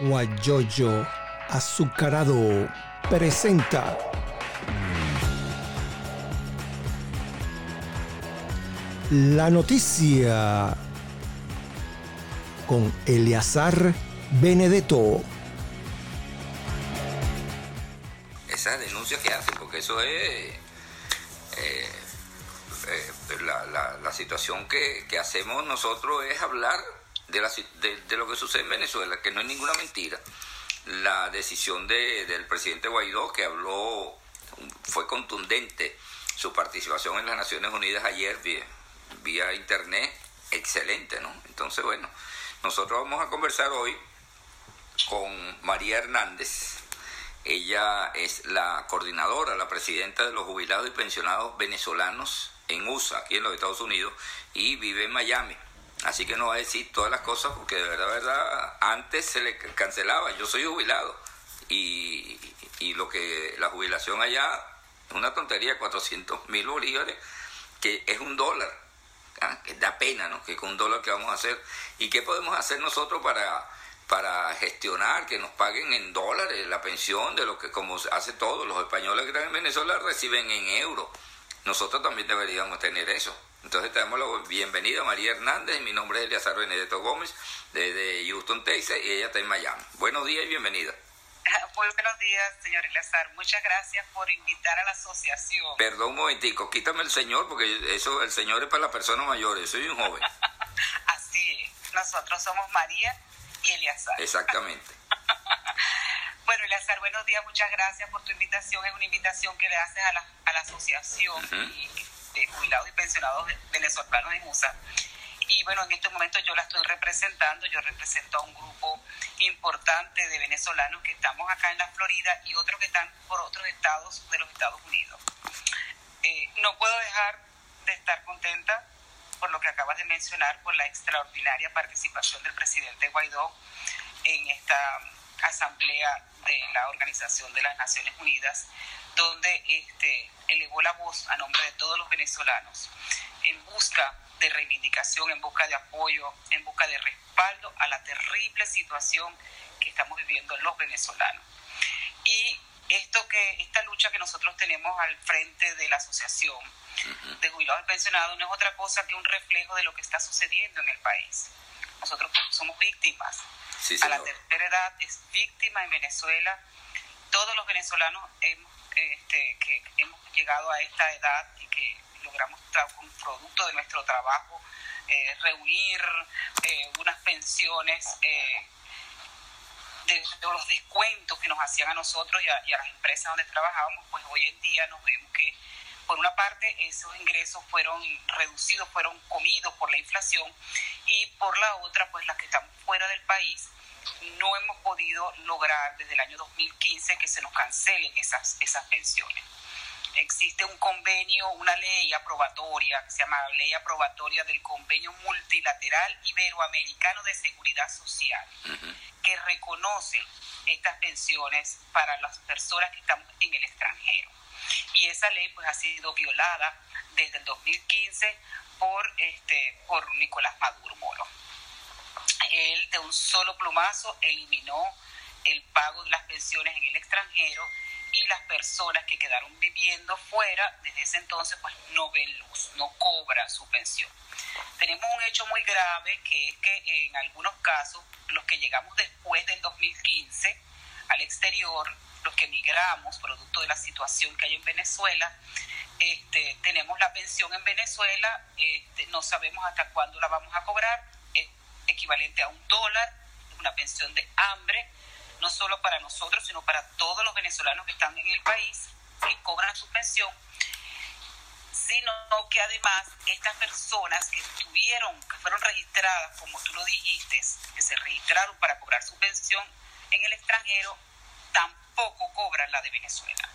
Guayoyo Azucarado presenta la noticia con Eleazar Benedetto. Esa denuncia que hace, porque eso es eh, eh, la, situación que, hacemos nosotros es hablar de, de, lo que sucede en Venezuela, que no es ninguna mentira. La decisión de, del presidente Guaidó, que habló, fue contundente, su participación en las Naciones Unidas ayer vía, vía internet, excelente, ¿no? Entonces, bueno, nosotros vamos a conversar hoy con María Hernández. Ella es la coordinadora, la presidenta de los jubilados y pensionados venezolanos en USA, aquí en los Estados Unidos, y vive en Miami. Así que no va a decir todas las cosas porque de verdad, verdad, antes se le cancelaba. Yo soy jubilado y, y lo que la jubilación allá es una tontería, 400 mil bolívares, que es un dólar. ¿ah? Que da pena, ¿no? Que con un dólar que vamos a hacer. ¿Y qué podemos hacer nosotros para, para gestionar que nos paguen en dólares la pensión de lo que como hace todos los españoles que están en Venezuela reciben en euros? Nosotros también deberíamos tener eso. Entonces te damos la bienvenida a María Hernández, mi nombre es Eliazar Benedetto Gómez, desde Houston, Texas, y ella está en Miami. Buenos días y bienvenida. Muy buenos días, señor Eleazar. Muchas gracias por invitar a la asociación. Perdón un momentico, quítame el señor, porque eso el señor es para las personas mayores, soy un joven. Así es, nosotros somos María y Eleazar. Exactamente. bueno, Eleazar, buenos días, muchas gracias por tu invitación. Es una invitación que le haces a la, a la asociación de jubilados y pensionados venezolanos en USA. Y bueno, en este momento yo la estoy representando, yo represento a un grupo importante de venezolanos que estamos acá en la Florida y otros que están por otros estados de los Estados Unidos. Eh, no puedo dejar de estar contenta por lo que acabas de mencionar, por la extraordinaria participación del presidente Guaidó en esta asamblea de la Organización de las Naciones Unidas, donde este, elevó la voz a nombre de todos los venezolanos en busca de reivindicación, en busca de apoyo, en busca de respaldo a la terrible situación que estamos viviendo los venezolanos. Y esto que esta lucha que nosotros tenemos al frente de la asociación de jubilados y pensionados no es otra cosa que un reflejo de lo que está sucediendo en el país. Nosotros somos víctimas. a la tercera edad es víctima en Venezuela. Todos los venezolanos hemos, este, que hemos llegado a esta edad y que logramos, un producto de nuestro trabajo, eh, reunir eh, unas pensiones eh, de, los descuentos que nos hacían a nosotros y a, las empresas donde trabajábamos, pues hoy en día nos vemos que por una parte esos ingresos fueron reducidos, fueron comidos por la inflación y por la otra, pues las que están fuera del país, no hemos podido lograr desde el año 2015 que se nos cancelen esas, esas pensiones existe un convenio, una ley aprobatoria, que se llama Ley Aprobatoria del Convenio Multilateral Iberoamericano de Seguridad Social, que reconoce estas pensiones para las personas que están en el extranjero. Y esa ley pues ha sido violada desde el 2015 por, este, por Nicolás Maduro Moro. Él de un solo plumazo eliminó el pago de las pensiones en el extranjero y las personas que quedaron viviendo fuera desde ese entonces pues no ven luz, no cobran su pensión. Tenemos un hecho muy grave que es que en algunos casos los que llegamos después del 2015 al exterior, los que emigramos producto de la situación que hay en Venezuela, este, tenemos la pensión en Venezuela, este, no sabemos hasta cuándo la vamos a cobrar, equivalente a un dólar, una pensión de hambre, no solo para nosotros, sino para todos los venezolanos que están en el país, que cobran su pensión, sino que además estas personas que estuvieron, que fueron registradas, como tú lo dijiste, que se registraron para cobrar su pensión en el extranjero, tampoco cobran la de Venezuela.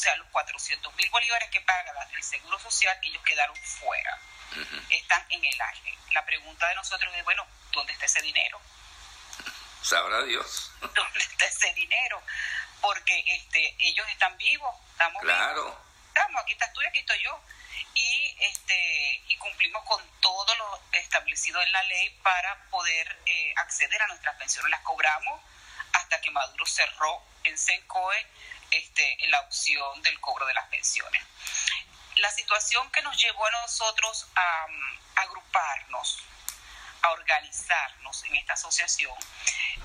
O sea, los 400 mil bolívares que paga el Seguro Social, ellos quedaron fuera. Están en el aire. La pregunta de nosotros es, bueno, ¿dónde está ese dinero? Sabrá Dios. ¿Dónde está ese dinero? Porque este, ellos están vivos, estamos claro. Estamos, aquí estás tú y aquí estoy yo. Y, este, y cumplimos con los establecidos establecido en la ley para poder eh, acceder a nuestras pensiones. Las cobramos hasta que Maduro cerró en Sencoe este, la opción del cobro de las pensiones. La situación que nos llevó a nosotros a, agruparnos, a organizarnos en esta asociación,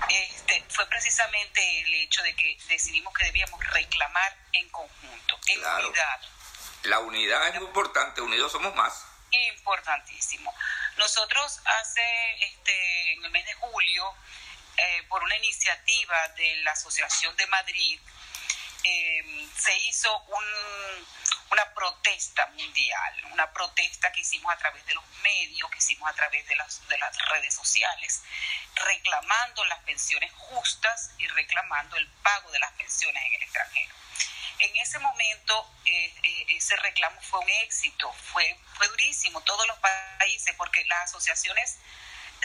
este, fue precisamente el hecho de que decidimos que debíamos reclamar en conjunto, en unidad. La unidad es muy importante, unidos somos más. Importantísimo. Nosotros hace, este, en el mes de julio, eh, por una iniciativa de la Asociación de Madrid, eh, se hizo una protesta mundial, una protesta que hicimos a través de los medios, que hicimos a través de las, de las redes sociales, reclamando las pensiones justas y reclamando el pago de las pensiones en el extranjero. En ese momento eh, ese reclamo fue un éxito, fue, fue durísimo, todos los países, porque las asociaciones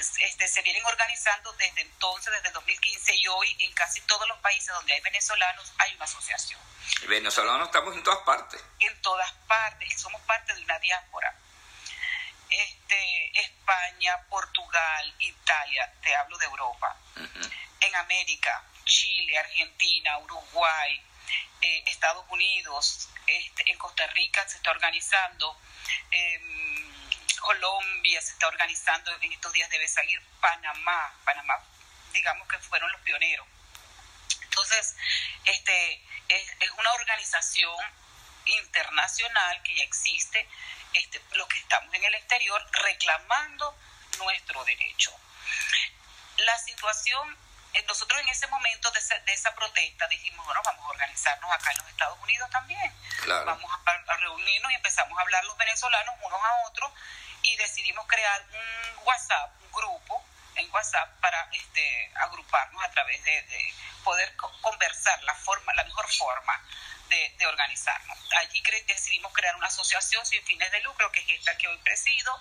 este, se vienen organizando desde entonces, desde 2015 y hoy en casi todos los países donde hay venezolanos hay una asociación. Venezolanos estamos en todas partes. En todas partes, somos parte de una diáspora. Este, España, Portugal, Italia, te hablo de Europa. En América, Chile, Argentina, Uruguay, eh, Estados Unidos, este, en Costa Rica se está organizando. Eh, Colombia se está organizando, en estos días debe salir Panamá, Panamá digamos que fueron los pioneros. Entonces, este es, una organización internacional que ya existe, este, los que estamos en el exterior reclamando nuestro derecho. La situación, eh, nosotros en ese momento de, esa protesta dijimos, bueno, vamos a organizarnos acá en los Estados Unidos también. Vamos a, a, reunirnos y empezamos a hablar los venezolanos unos a otros y decidimos crear un WhatsApp, un grupo en WhatsApp para este, agruparnos a través de, poder conversar la forma, la mejor forma de, organizarnos. Allí decidimos crear una asociación sin fines de lucro, que es esta que hoy presido,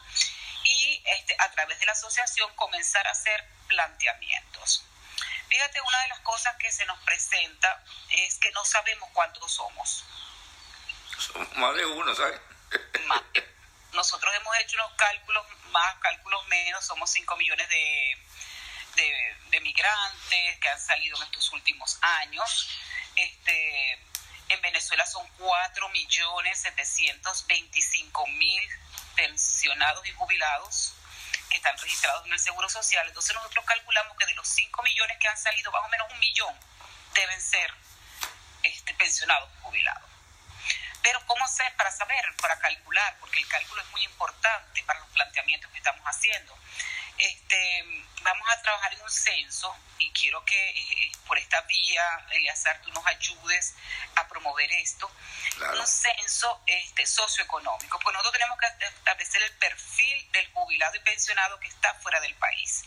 y este, a través de la asociación comenzar a hacer planteamientos. Fíjate, una de las cosas que se nos presenta es que no sabemos cuántos somos. Más de uno, ¿sabes? Más nosotros hemos hecho unos cálculos, más cálculos menos, somos 5 millones de, de, migrantes que han salido en estos últimos años. Este, en Venezuela son 4 millones 725 mil pensionados y jubilados que están registrados en el Seguro Social. Entonces nosotros calculamos que de los 5 millones que han salido, más o menos un millón deben ser este, pensionados y jubilados. Pero ¿cómo hacer para saber, para calcular? Porque el cálculo es muy importante para los planteamientos que estamos haciendo. Este, vamos a trabajar en un censo y quiero que eh, eh, por esta vía, Eliazar, tú nos ayudes a promover esto. Un censo este, socioeconómico, porque nosotros tenemos que establecer el perfil del jubilado y pensionado que está fuera del país.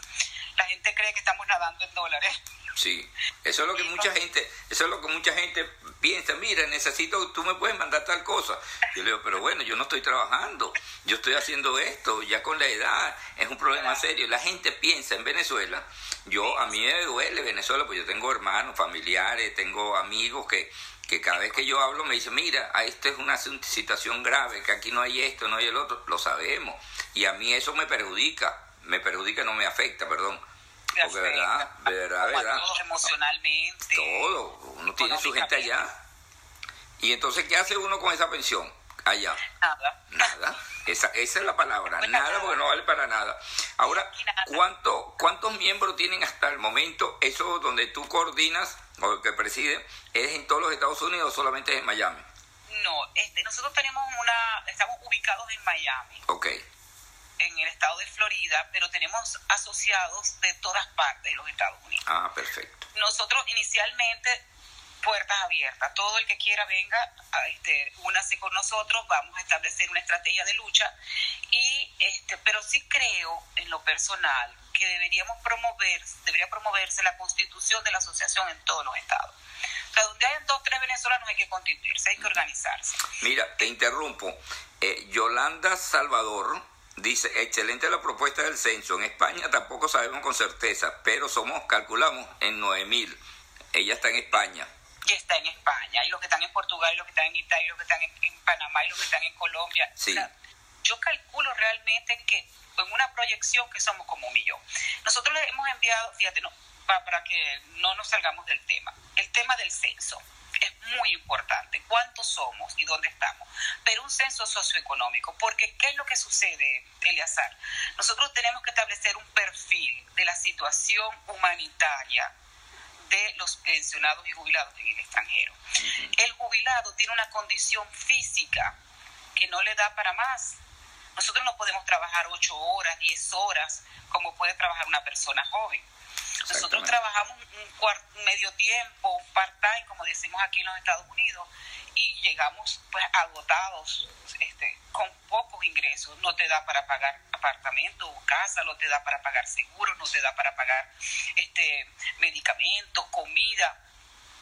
La gente cree que estamos nadando en dólares. Sí, eso es lo que mucha gente, eso es lo que mucha gente piensa, mira, necesito, tú me puedes mandar tal cosa. Yo le digo, pero bueno, yo no estoy trabajando, yo estoy haciendo esto, ya con la edad, es un problema serio. La gente piensa en Venezuela, yo, a mí me duele Venezuela, pues yo tengo hermanos, familiares, tengo amigos que, que cada vez que yo hablo me dicen, mira, esto es una situación grave, que aquí no hay esto, no hay el otro, lo sabemos. Y a mí eso me perjudica, me perjudica, no me afecta, perdón porque verdad, verdad, verdad. Todos emocionalmente. Todo, uno tiene su gente allá. Y entonces, ¿qué hace uno con esa pensión allá? Nada. Nada. Esa, esa es la palabra, nada porque no vale para nada. Ahora, ¿cuánto, ¿cuántos miembros tienen hasta el momento? Eso donde tú coordinas o que preside, ¿es en todos los Estados Unidos o solamente en Miami? No, este, nosotros tenemos una, estamos ubicados en Miami. Ok en el estado de Florida, pero tenemos asociados de todas partes de los Estados Unidos. Ah, perfecto. Nosotros inicialmente puertas abiertas. Todo el que quiera venga, este, únase con nosotros, vamos a establecer una estrategia de lucha. Y este, pero sí creo en lo personal que deberíamos promover, debería promoverse la constitución de la asociación en todos los estados. O sea, donde hayan dos, tres venezolanos hay que constituirse, hay que organizarse. Mira, te interrumpo. Eh, Yolanda Salvador Dice, excelente la propuesta del censo. En España tampoco sabemos con certeza, pero somos, calculamos, en 9.000. Ella está en España. Y está en España. Y los que están en Portugal, y los que están en Italia, y los que están en, Panamá, y los que están en Colombia. Sí. yo calculo realmente que en una proyección que somos como un millón. Nosotros le hemos enviado, fíjate, no, para, para que no nos salgamos del tema, el tema del censo muy importante, cuántos somos y dónde estamos, pero un censo socioeconómico, porque ¿qué es lo que sucede, Eleazar? Nosotros tenemos que establecer un perfil de la situación humanitaria de los pensionados y jubilados en el extranjero. El jubilado tiene una condición física que no le da para más. Nosotros no podemos trabajar ocho horas, diez horas, como puede trabajar una persona joven. Nosotros trabajamos un, medio tiempo, un part-time, como decimos aquí en los Estados Unidos, y llegamos pues agotados, este, con pocos ingresos. No te da para pagar apartamento o casa, no te da para pagar seguro, no te da para pagar este, medicamentos, comida.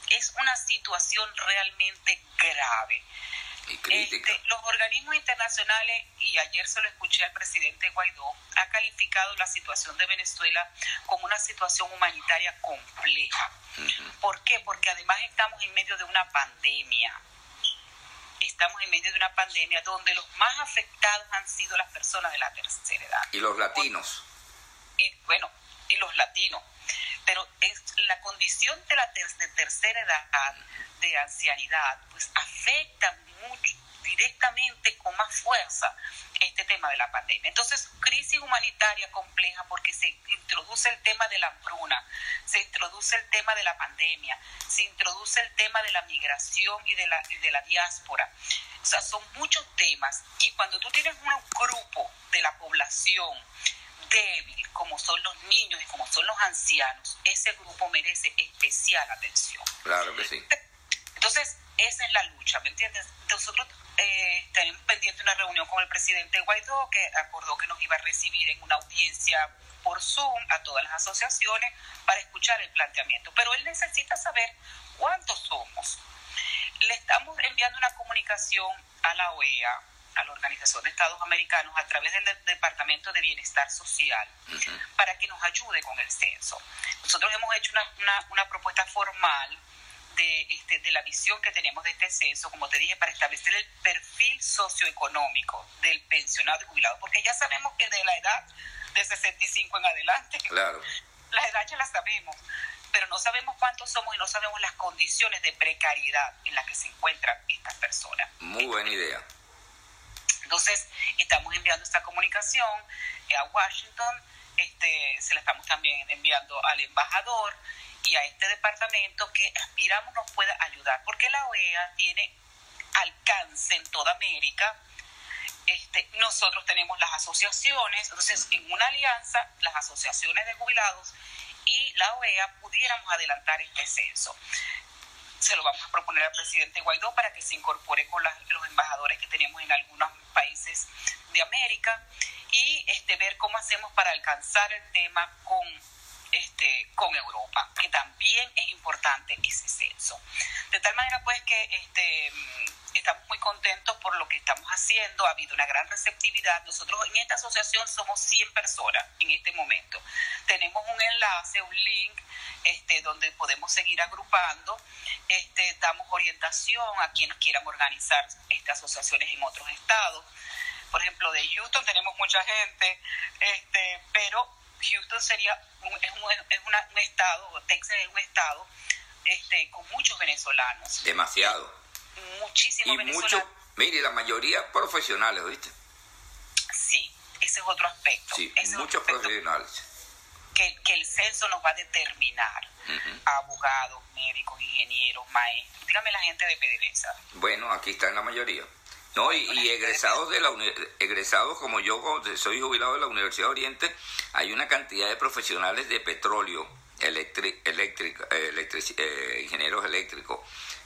Es una situación realmente grave. Este, los organismos internacionales, y ayer se lo escuché al presidente Guaidó, ha calificado la situación de Venezuela como una situación humanitaria compleja. ¿Por qué? Porque además estamos en medio de una pandemia. Estamos en medio de una pandemia donde los más afectados han sido las personas de la tercera edad. Y los latinos. Y bueno, y los latinos. Pero es la condición de la de tercera edad, de ancianidad, pues afecta directamente con más fuerza este tema de la pandemia. Entonces, crisis humanitaria compleja porque se introduce el tema de la hambruna, se introduce el tema de la pandemia, se introduce el tema de la migración y de la, de la diáspora. O sea, son muchos temas y cuando tú tienes un grupo de la población débil, como son los niños y como son los ancianos, ese grupo merece especial atención. Claro que sí. Entonces, esa es la lucha, ¿me entiendes? Nosotros eh, tenemos pendiente una reunión con el presidente Guaidó, que acordó que nos iba a recibir en una audiencia por Zoom a todas las asociaciones para escuchar el planteamiento. Pero él necesita saber cuántos somos. Le estamos enviando una comunicación a la OEA, a la Organización de Estados Americanos, a través del Departamento de Bienestar Social, para que nos ayude con el censo. Nosotros hemos hecho una, una propuesta formal de, este, de la visión que tenemos de este censo, como te dije, para establecer el perfil socioeconómico del pensionado y jubilado, porque ya sabemos que de la edad de 65 en adelante, claro. la edad ya la sabemos, pero no sabemos cuántos somos y no sabemos las condiciones de precariedad en las que se encuentran estas personas. Muy buena idea. Entonces, estamos enviando esta comunicación a Washington, este, se la estamos también enviando al embajador y a este departamento que aspiramos nos pueda ayudar, porque la OEA tiene alcance en toda América. Este, nosotros tenemos las asociaciones, entonces en una alianza, las asociaciones de jubilados y la OEA pudiéramos adelantar este censo. Se lo vamos a proponer al presidente Guaidó para que se incorpore con los embajadores que tenemos en algunos países de América y este, ver cómo hacemos para alcanzar el tema con este, con Europa, que también es importante ese censo. De tal manera pues que este, estamos muy contentos por lo que estamos haciendo, ha habido una gran receptividad. Nosotros en esta asociación somos 100 personas en este momento. Tenemos un enlace, un link este, donde podemos seguir agrupando, este, damos orientación a quienes quieran organizar estas asociaciones en otros estados. Por ejemplo, de Houston tenemos mucha gente, este, pero Houston sería un, es, un, es un estado, Texas es un estado este, con muchos venezolanos. Demasiado. Muchísimos y venezolanos. Muchos, mire, la mayoría profesionales, ¿viste? Sí, ese es otro aspecto. Sí, muchos profesionales. Que, que, el censo nos va a determinar. Abogados, médicos, ingenieros, maestros. Dígame la gente de PDVSA. Bueno, aquí está en la mayoría. No, y, egresados de la egresados como yo soy jubilado de la Universidad de Oriente, hay una cantidad de profesionales de petróleo, eh, eh, ingenieros eléctricos,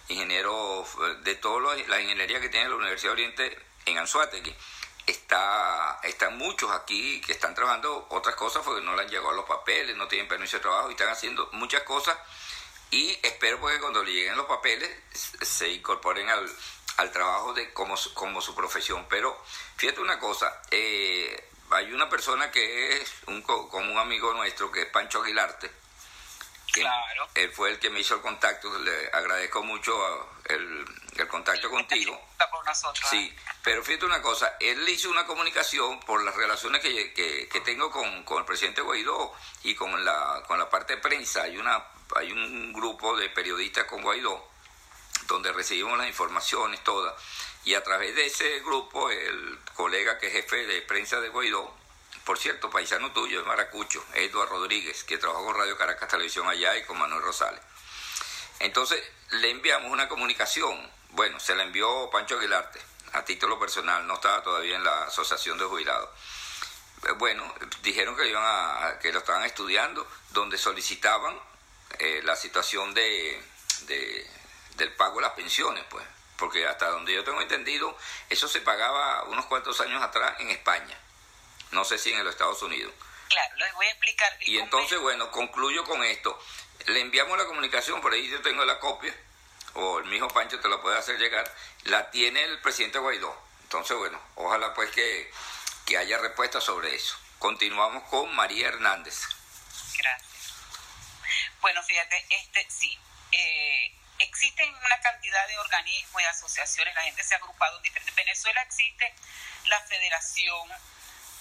ingenieros eh, de toda la ingeniería que tiene la Universidad de Oriente en Anzuategui. Está, están muchos aquí que están trabajando otras cosas porque no le han llegado los papeles, no tienen permiso de trabajo y están haciendo muchas cosas y espero que cuando le lleguen los papeles se incorporen al, al trabajo de como, como su profesión. Pero fíjate una cosa, eh, hay una persona que es un, como un amigo nuestro, que es Pancho Aguilarte, Claro. Él fue el que me hizo el contacto, le agradezco mucho el, el contacto contigo. Por nosotros. Sí, pero fíjate una cosa, él hizo una comunicación por las relaciones que, que, que tengo con, con, el presidente Guaidó y con la, con la parte de prensa. Hay, una, hay un grupo de periodistas con Guaidó donde recibimos las informaciones todas. Y a través de ese grupo, el colega que es jefe de prensa de Guaidó, por cierto, paisano tuyo, es Maracucho, Eduardo Rodríguez, que trabajó con Radio Caracas Televisión allá y con Manuel Rosales. Entonces, le enviamos una comunicación. Bueno, se la envió Pancho Aguilarte, a título personal, no estaba todavía en la Asociación de Jubilados. Bueno, dijeron que, iban a, que lo estaban estudiando, donde solicitaban eh, la situación de, del pago de las pensiones, pues. Porque hasta donde yo tengo entendido, eso se pagaba unos cuantos años atrás en España no sé si en los Estados Unidos. Claro, les voy a explicar. Y entonces, bueno, concluyo con esto. Le enviamos la comunicación, por ahí yo tengo la copia, o el mismo Pancho te la puede hacer llegar, la tiene el presidente Guaidó. Entonces, bueno, ojalá pues que, que haya respuesta sobre eso. Continuamos con María Hernández. Gracias. Bueno, fíjate, este sí. Eh, existen una cantidad de organismos y asociaciones, la gente se ha agrupado en diferentes. Venezuela existe la Federación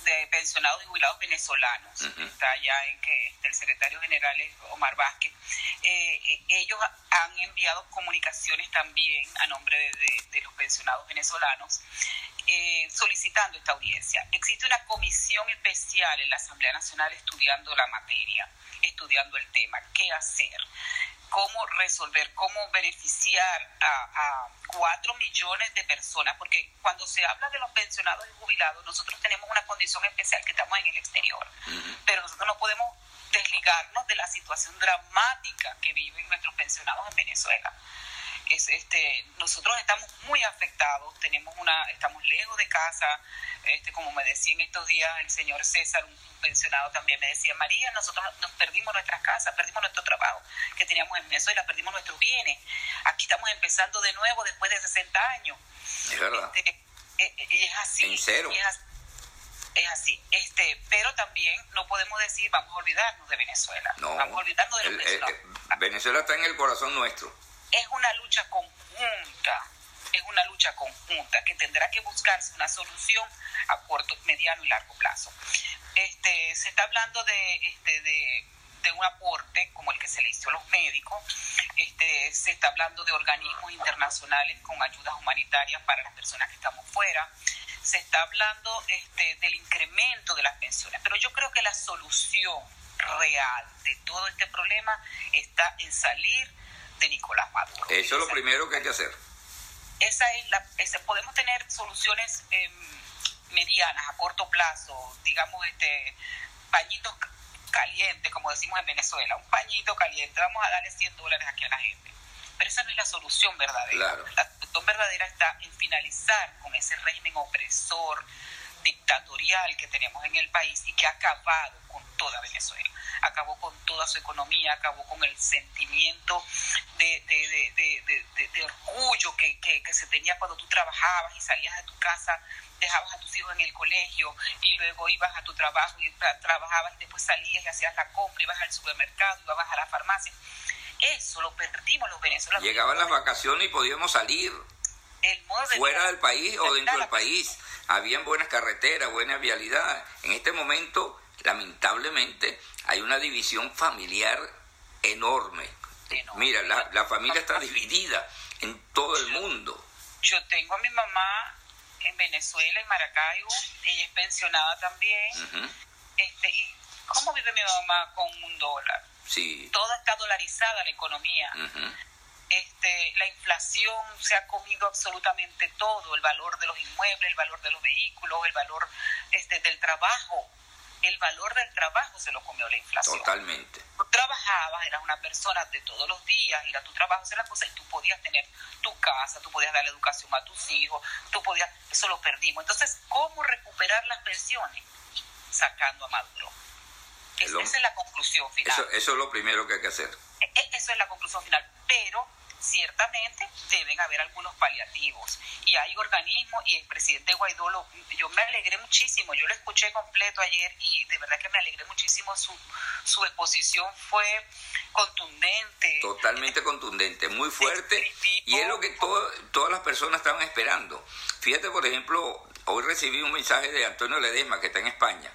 de pensionados y jubilados venezolanos, está ya en que el secretario general es Omar Vázquez, eh, eh, ellos han enviado comunicaciones también a nombre de, los pensionados venezolanos eh, solicitando esta audiencia. Existe una comisión especial en la Asamblea Nacional estudiando la materia, estudiando el tema, qué hacer cómo resolver, cómo beneficiar a, cuatro millones de personas, porque cuando se habla de los pensionados y jubilados, nosotros tenemos una condición especial que estamos en el exterior, pero nosotros no podemos desligarnos de la situación dramática que viven nuestros pensionados en Venezuela. Es, este, nosotros estamos muy afectados, tenemos una, estamos lejos de casa, este, como me decía en estos días el señor César, un pensionado también me decía, María, nosotros nos perdimos nuestras casas, perdimos nuestro trabajo que teníamos en Venezuela, perdimos nuestros bienes. Aquí estamos empezando de nuevo después de 60 años. Es verdad. Este, eh, eh, es, así. En cero. Es así. Este, pero también no podemos decir vamos a olvidarnos de Venezuela. No. Vamos a olvidarnos de los el, Venezuela está en el corazón nuestro. Es una lucha conjunta es una lucha conjunta que tendrá que buscarse una solución a corto, mediano y largo plazo. Este, se está hablando de, este, de, un aporte como el que se le hizo a los médicos, este, se está hablando de organismos internacionales con ayudas humanitarias para las personas que estamos fuera, se está hablando este, del incremento de las pensiones, pero yo creo que la solución real de todo este problema está en salir de Nicolás Maduro. Eso es lo primero que hay que hacer. Esa es la, podemos tener soluciones eh, medianas, a corto plazo, digamos, este pañitos calientes, como decimos en Venezuela, un pañito caliente, vamos a darle 100 dólares aquí a la gente. Pero esa no es la solución verdadera. La solución verdadera está en finalizar con ese régimen opresor, dictatorial que tenemos en el país y que ha acabado con toda Venezuela. Acabó con toda su economía, acabó con el sentimiento de, de, orgullo que, que, se tenía cuando tú trabajabas y salías de tu casa dejabas a tus hijos en el colegio y luego ibas a tu trabajo y trabajabas y después salías y hacías la compra, ibas al supermercado, ibas a la farmacia. Eso lo perdimos los venezolanos. Llegaban las vacaciones y podíamos salir fuera del país o dentro del país. Habían buenas carreteras, buena vialidad. En este momento, lamentablemente, hay una división familiar enorme. Mira, la, la familia está dividida en todo el mundo. Yo tengo a mi mamá en Venezuela, en Maracaibo, ella es pensionada también. este, ¿Y cómo vive mi mamá con un dólar? Sí. Toda está dolarizada la economía. Este, la inflación se ha comido absolutamente todo, el valor de los inmuebles, el valor de los vehículos, el valor este, del trabajo el valor del trabajo se lo comió la inflación. Totalmente. Tú trabajabas, eras una persona de todos los días, ir a tu trabajo, hacer las cosas y tú podías tener tu casa, tú podías dar la educación a tus hijos, tú podías, eso lo perdimos. Entonces, ¿cómo recuperar las pensiones? Sacando a Maduro. Esa es la conclusión final. Eso, eso, es lo primero que hay que hacer. E, e, eso es la conclusión final. Pero ciertamente deben haber algunos paliativos. Y hay organismos, y el presidente Guaidó, lo, yo me alegré muchísimo, yo lo escuché completo ayer y de verdad que me alegré muchísimo, su, su exposición fue contundente. Totalmente contundente, muy fuerte, y es lo que todas las personas estaban esperando. Fíjate, por ejemplo, hoy recibí un mensaje de Antonio Ledesma, que está en España,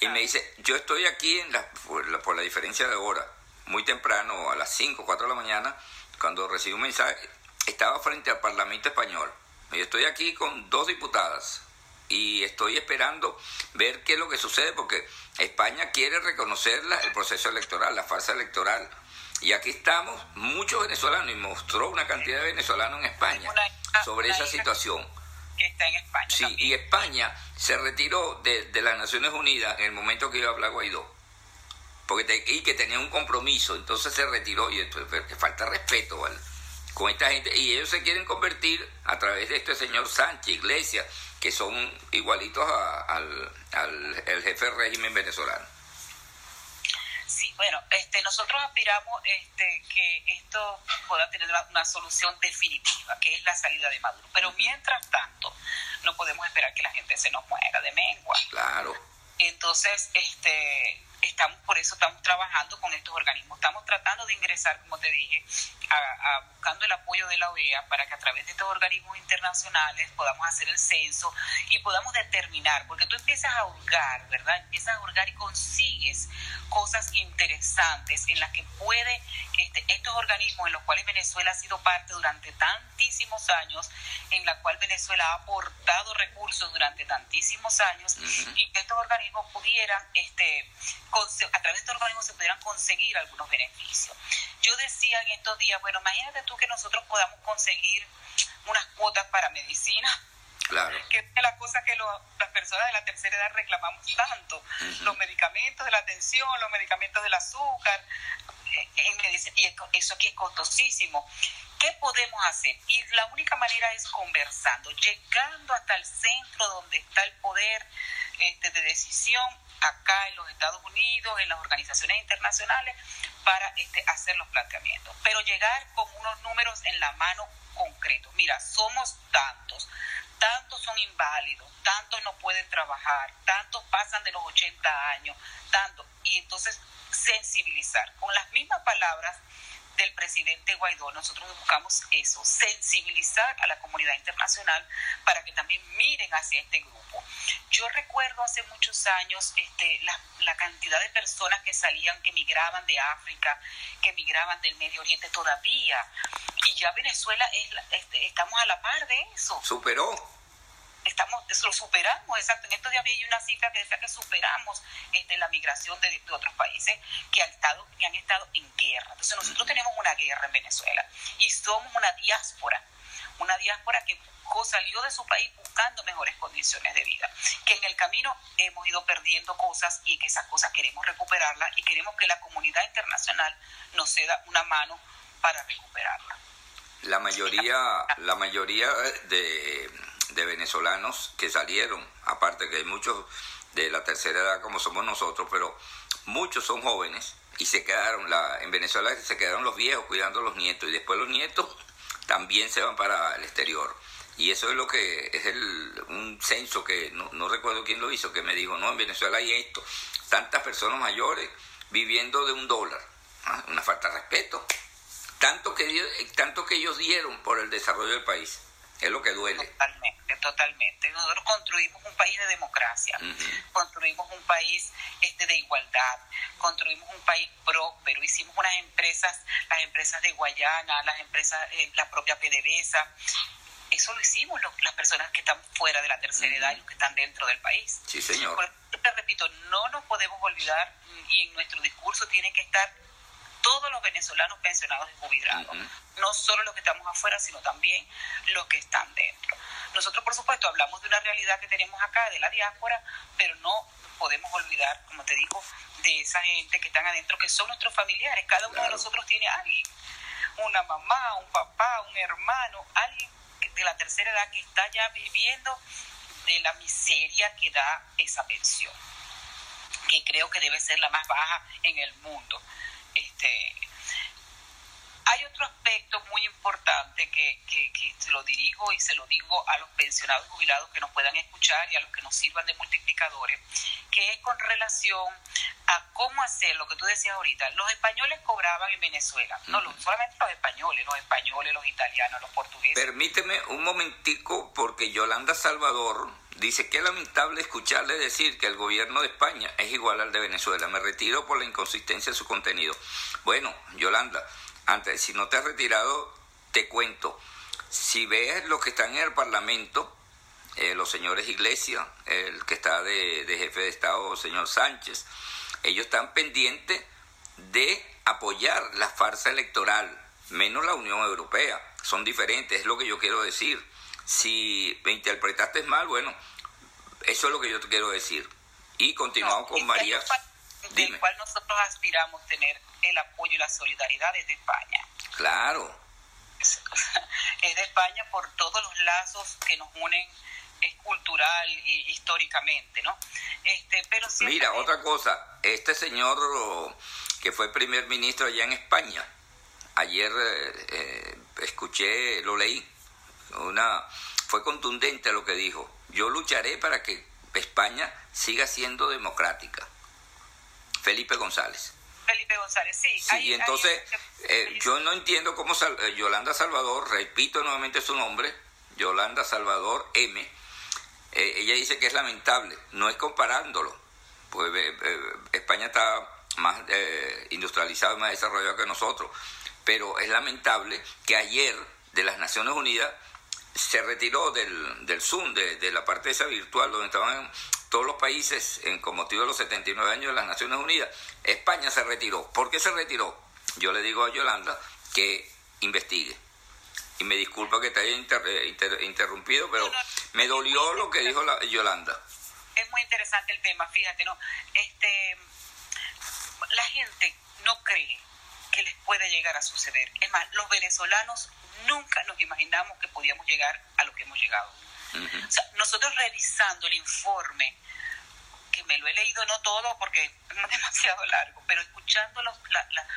y me dice, yo estoy aquí en la, por, la, por la diferencia de hora, muy temprano, a las 5, 4 de la mañana, cuando recibí un mensaje, estaba frente al Parlamento Español. Yo estoy aquí con dos diputadas y estoy esperando ver qué es lo que sucede porque España quiere reconocer el proceso electoral, la farsa electoral. Y aquí estamos, muchos venezolanos, y mostró una cantidad de venezolanos en España sobre esa situación. Que está en España. Sí, y España se retiró de, de, las Naciones Unidas en el momento que iba a hablar Guaidó porque y que tenía un compromiso, entonces se retiró y entonces, que falta respeto con esta gente y ellos se quieren convertir a través de este señor Sánchez, Iglesias, que son igualitos al, al el jefe del régimen venezolano. Bueno, este, nosotros aspiramos este, que esto pueda tener una, solución definitiva, que es la salida de Maduro. Pero mientras tanto, no podemos esperar que la gente se nos muera de mengua. Claro. Entonces, este, estamos por eso estamos trabajando con estos organismos. Estamos tratando de ingresar, como te dije, a, buscando el apoyo de la OEA para que a través de estos organismos internacionales podamos hacer el censo y podamos determinar, porque tú empiezas a hurgar, ¿verdad? Empiezas a hurgar y consigues cosas interesantes en las que puede este, estos organismos en los cuales Venezuela ha sido parte durante tantísimos años, en la cual Venezuela ha aportado recursos durante tantísimos años y que estos organismos pudieran este, a través de estos organismos se pudieran conseguir algunos beneficios. Yo decía en estos días, bueno, imagínate tú que nosotros podamos conseguir unas cuotas para medicina. Claro. Que es la cosa que las personas de la tercera edad reclamamos tanto. Los medicamentos de la atención, los medicamentos del azúcar, eh, y eso aquí es costosísimo. ¿Qué podemos hacer? Y la única manera es conversando, llegando hasta el centro donde está el poder este, de decisión acá en los Estados Unidos, en las organizaciones internacionales, para este, hacer los planteamientos. Pero llegar con unos números en la mano concretos. Mira, somos tantos, tantos son inválidos, tantos no pueden trabajar, tantos pasan de los 80 años, tantos. Y entonces sensibilizar con las mismas palabras del presidente Guaidó, nosotros buscamos eso, sensibilizar a la comunidad internacional para que también miren hacia este grupo. Yo recuerdo hace muchos años este, la, la cantidad de personas que salían, que migraban de África, que migraban del Medio Oriente todavía, y ya Venezuela es, este, estamos a la par de eso. Superó estamos lo superamos exacto en estos días había una cifra que decía que superamos este, la migración de, otros países que han estado que han estado en guerra entonces nosotros tenemos una guerra en Venezuela y somos una diáspora una diáspora que salió de su país buscando mejores condiciones de vida, que en el camino hemos ido perdiendo cosas y que esas cosas queremos recuperarlas y queremos que la comunidad internacional nos ceda una mano para recuperarla. La mayoría, la mayoría de de venezolanos que salieron, aparte que hay muchos de la tercera edad como somos nosotros, pero muchos son jóvenes y se quedaron, la, en Venezuela se quedaron los viejos cuidando a los nietos y después los nietos también se van para el exterior. Y eso es lo que es el, un censo que no, no recuerdo quién lo hizo, que me dijo, no, en Venezuela hay esto, tantas personas mayores viviendo de un dólar, ah, una falta de respeto, tanto que, tanto que ellos dieron por el desarrollo del país. Es lo que duele. Totalmente, totalmente. Nosotros construimos un país de democracia, construimos un país este de igualdad, construimos un país próspero, hicimos unas empresas, las empresas de Guayana, las empresas, eh, la propia PDVSA, eso lo hicimos las personas que están fuera de la tercera edad y los que están dentro del país. Sí, señor. te repito, no nos podemos olvidar y en nuestro discurso tiene que estar todos los venezolanos pensionados y jubilados, no solo los que estamos afuera, sino también los que están dentro. Nosotros, por supuesto, hablamos de una realidad que tenemos acá, de la diáspora, pero no podemos olvidar, como te digo, de esa gente que están adentro, que son nuestros familiares. Cada uno de nosotros tiene a alguien, una mamá, un papá, un hermano, alguien de la tercera edad que está ya viviendo de la miseria que da esa pensión, que creo que debe ser la más baja en el mundo. Este, hay otro aspecto muy importante que, que, que, se lo dirijo y se lo digo a los pensionados y jubilados que nos puedan escuchar y a los que nos sirvan de multiplicadores, que es con relación a cómo hacer lo que tú decías ahorita. Los españoles cobraban en Venezuela, no solamente los españoles, los españoles, los italianos, los portugueses. Permíteme un momentico porque Yolanda Salvador dice que es lamentable escucarle decir que el gobierno de España es igual al de Venezuela. Me retiro por la inconsistencia de su contenido. Bueno, Yolanda, antes, si no te has retirado, te cuento. Si ves lo que están en el Parlamento, eh, los señores Iglesias, el que está de, jefe de Estado, señor Sánchez, ellos están pendientes de apoyar la farsa electoral, menos la Unión Europea. Son diferentes, es lo que yo quiero decir. Si me interpretaste mal, bueno, eso es lo que yo te quiero decir. Y continuamos con María. Del cual nosotros aspiramos tener el apoyo y la solidaridad de España. Claro. Es de España por todos los lazos que nos unen es cultural y históricamente, ¿no? Este, pero Mira, otra cosa, este señor que fue primer ministro allá en España, ayer eh, eh, escuché, lo leí, una fue contundente lo que dijo. Yo lucharé para que España siga siendo democrática. Felipe González. Felipe González, sí. Sí, y entonces eh, yo no entiendo cómo eh, Yolanda Salvador, repito nuevamente su nombre, Yolanda Salvador M, eh, ella dice que es lamentable, no es comparándolo, pues España está más industrializado, más desarrollado que nosotros, pero es lamentable que ayer de las Naciones Unidas se retiró del, del Zoom, de, de la parte esa virtual donde estaban todos los países en, con motivo de los 79 años de las Naciones Unidas. España se retiró. ¿Por qué se retiró? Yo le digo a Yolanda que investigue. Y me disculpa que te haya eh, interrumpido, pero me dolió lo que dijo la, Yolanda. Es muy interesante el tema, fíjate, ¿no? Este, la gente no cree que les puede llegar a suceder. Es más, los venezolanos nunca nos imaginamos que podíamos llegar a lo que hemos llegado. O sea, nosotros revisando el informe que me lo he leído no todo porque es demasiado largo, pero escuchando los,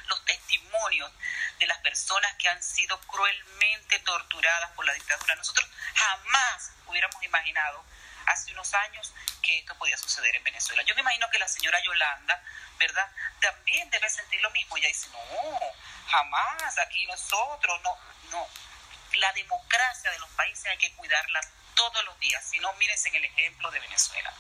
los testimonios de las personas que han sido cruelmente torturadas por la dictadura, nosotros jamás hubiéramos imaginado hace unos años que esto podía suceder en Venezuela. Yo me imagino que la señora Yolanda, ¿verdad? También debe sentir lo mismo. Ella dice, no, jamás, aquí nosotros, no, no. La democracia de los países hay que cuidarla todos los días. Si no, mírense en el ejemplo de Venezuela.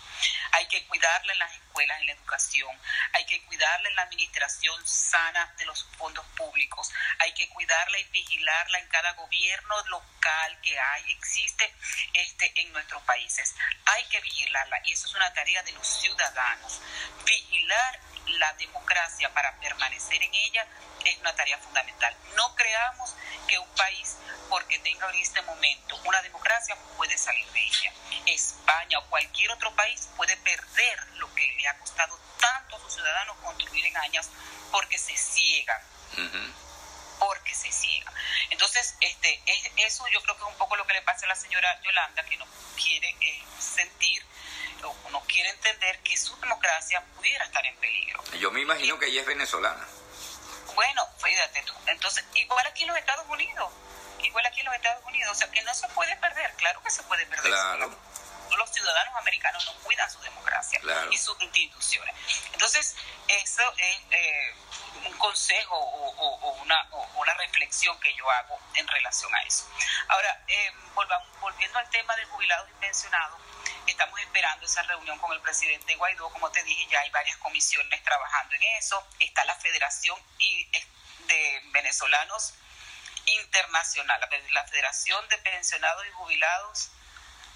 Hay que cuidarla en las escuelas, en la educación. Hay que cuidarla en la administración sana de los fondos públicos. Hay que cuidarla y vigilarla en cada gobierno local que hay, existe este, en nuestros países. Hay que vigilarla y eso es una tarea de los ciudadanos. Vigilar la democracia para permanecer en ella es una tarea fundamental. No creamos que un país, porque tenga en este momento una democracia, puede salir de ella. España o cualquier otro país puede perder lo que le ha costado tanto a sus ciudadanos construir en años porque se ciegan. Porque se ciegan. Entonces, este, eso yo creo que es un poco lo que le pasa a la señora Yolanda, que no quiere eh, sentir o no quiere entender que su democracia pudiera estar en peligro. Yo me imagino que ella es venezolana. Bueno, fíjate tú. Entonces, igual aquí en los Estados Unidos, igual aquí en los Estados Unidos, o sea, que no se puede perder, claro que se puede perder. Claro. Los ciudadanos americanos no cuidan su democracia y sus instituciones. Entonces, eso es eh, un consejo o, una, una, reflexión que yo hago en relación a eso. Ahora, eh, volvamos, volviendo al tema de jubilados y pensionados, Estamos esperando esa reunión con el presidente Guaidó. Como te dije, ya hay varias comisiones trabajando en eso. Está la Federación de Venezolanos Internacional, la Federación de Pensionados y Jubilados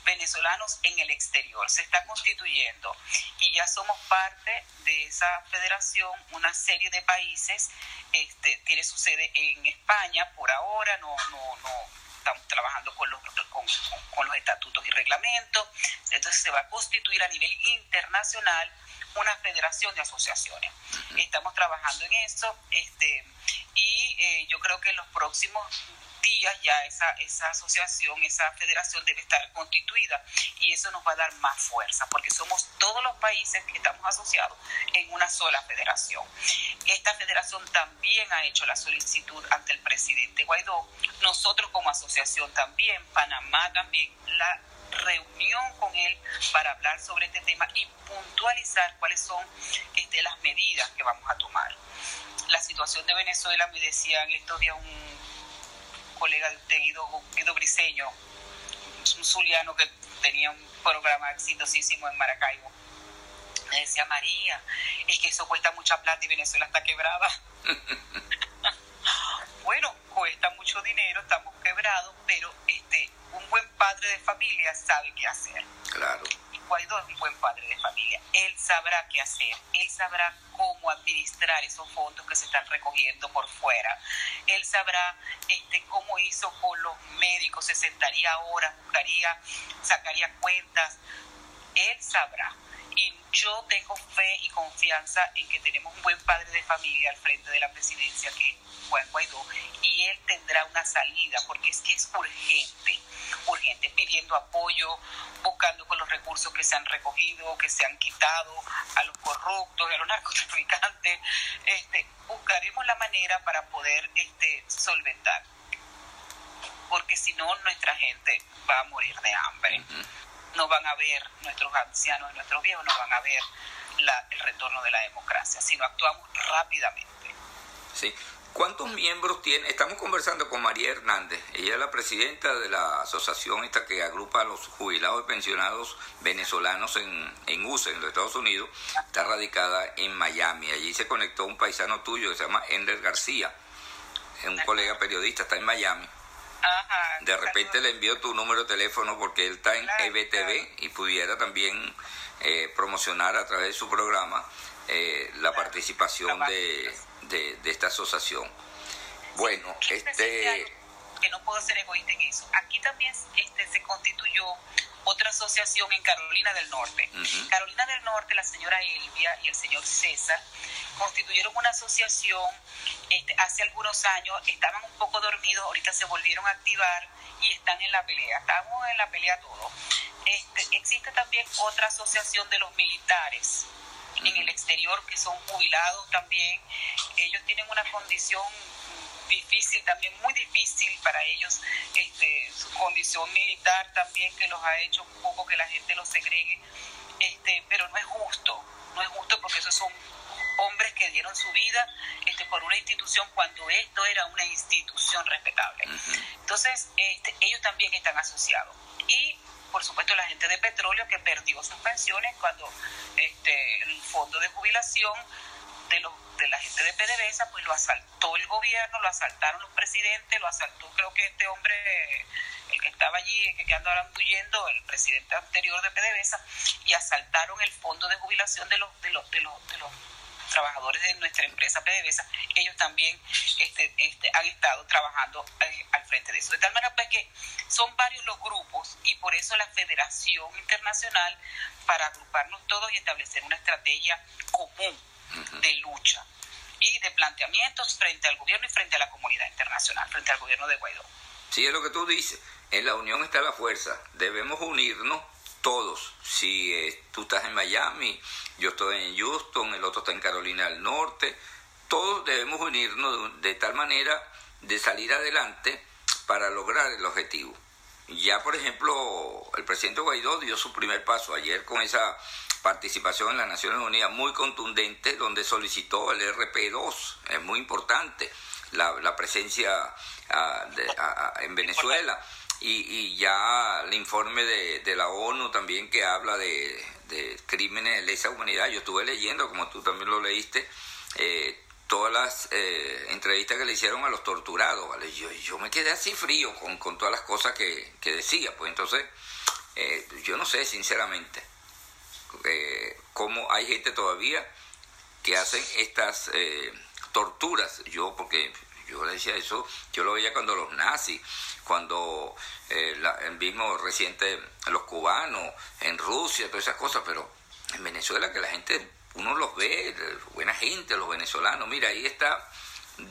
venezolanos en el exterior. Se está constituyendo y ya somos parte de esa federación, una serie de países. Este, tiene su sede en España por ahora, no, no, no, estamos trabajando con los, con, los estatutos y reglamentos, entonces se va a constituir a nivel internacional una federación de asociaciones. Estamos trabajando en eso este, y eh, yo creo que en los próximos días ya esa, esa asociación, esa federación debe estar constituida y eso nos va a dar más fuerza porque somos todos los países que estamos asociados en una sola federación. esta federación también ha hecho la solicitud ante el presidente Guaidó, nosotros como asociación también, Panamá también, la reunión con él para hablar sobre este tema y puntualizar cuáles son este, las medidas que vamos a tomar. La situación de Venezuela, me decía en estos días un colega de Guido, Guido Briseño, un zuliano que tenía un programa exitosísimo en Maracaibo. Me decía, María, es que eso cuesta mucha plata y Venezuela está quebrada. bueno, cuesta mucho dinero, estamos quebrados, pero este un buen padre de familia sabe qué hacer. Claro. Guaidó es un buen padre de familia. Él sabrá qué hacer. Él sabrá cómo administrar esos fondos que se están recogiendo por fuera. Él sabrá este, cómo hizo con los médicos. Se sentaría horas, buscaría, sacaría cuentas. Él sabrá. Y yo tengo fe y confianza en que tenemos un buen padre de familia al frente de la presidencia, que es Juan Guaidó, y él tendrá una salida, porque es que es urgente, urgente, pidiendo apoyo, buscando con los recursos que se han recogido, que se han quitado a los corruptos, a los narcotraficantes, este, buscaremos la manera para poder este, solventar, porque si no nuestra gente va a morir de hambre no van a ver, nuestros ancianos y nuestros viejos no van a ver el retorno de la democracia, sino actuamos rápidamente. Sí. ¿Cuántos miembros tiene? Estamos conversando con María Hernández. Ella es la presidenta de la asociación esta que agrupa a los jubilados y pensionados venezolanos en, en USA, en los Estados Unidos. Está radicada en Miami. Allí se conectó un paisano tuyo que se llama Ender García. Es un colega periodista, está en Miami de repente le envío tu número de teléfono porque él está en EBTV y pudiera también eh, promocionar a través de su programa eh, la participación de, de, esta asociación. Bueno, este... Que no puedo ser egoísta en eso. Aquí también este, se constituyó otra asociación en Carolina del Norte. Carolina del Norte, la señora Elvia y el señor César constituyeron una asociación este, hace algunos años, estaban un poco dormidos, ahorita se volvieron a activar y están en la pelea, estamos en la pelea todos. Este, existe también otra asociación de los militares en el exterior que son jubilados también, ellos tienen una condición difícil, también muy difícil para ellos, este, su condición militar también que los ha hecho un poco que la gente los segregue, este, pero no es justo, no es justo porque esos son hombres que dieron su vida este, por una institución cuando esto era una institución respetable. Entonces, este, ellos también están asociados. Y, por supuesto, la gente de petróleo que perdió sus pensiones cuando este, el fondo de jubilación de, los, de la gente de PDVSA, pues lo asaltó el gobierno, lo asaltaron los presidentes, lo asaltó creo que este hombre, el que estaba allí, que, que anda ahora huyendo, el presidente anterior de PDVSA, y asaltaron el fondo de jubilación de los, de los, de los, de los trabajadores de nuestra empresa PDVSA, ellos también este, este, han estado trabajando eh, al frente de eso. De tal manera pues que son varios los grupos y por eso la Federación Internacional para agruparnos todos y establecer una estrategia común de lucha y de planteamientos frente al gobierno y frente a la comunidad internacional, frente al gobierno de Guaidó. Sí, es lo que tú dices. En la unión está la fuerza. Debemos unirnos todos. Si eh, tú estás en Miami, yo estoy en Houston, el otro está en Carolina del Norte, todos debemos unirnos de, tal manera de salir adelante para lograr el objetivo. Ya, por ejemplo, el presidente Guaidó dio su primer paso ayer con esa participación en las Naciones Unidas muy contundente, donde solicitó el RP2, es muy importante la, presencia ah, ah, en Venezuela y, ya el informe de, la ONU también que habla de, crímenes de lesa humanidad. Yo estuve leyendo, como tú también lo leíste, eh, todas las eh, entrevistas que le hicieron a los torturados, ¿vale? Yo, yo me quedé así frío con, con todas las cosas que, decía, pues entonces, eh, yo no sé sinceramente cómo hay gente todavía que hacen estas torturas, yo porque yo le decía eso, yo lo veía cuando los nazis, cuando eh, el mismo reciente los cubanos, en Rusia, todas esas cosas, pero en Venezuela que la gente, uno los ve, buena gente, los venezolanos, mira, ahí está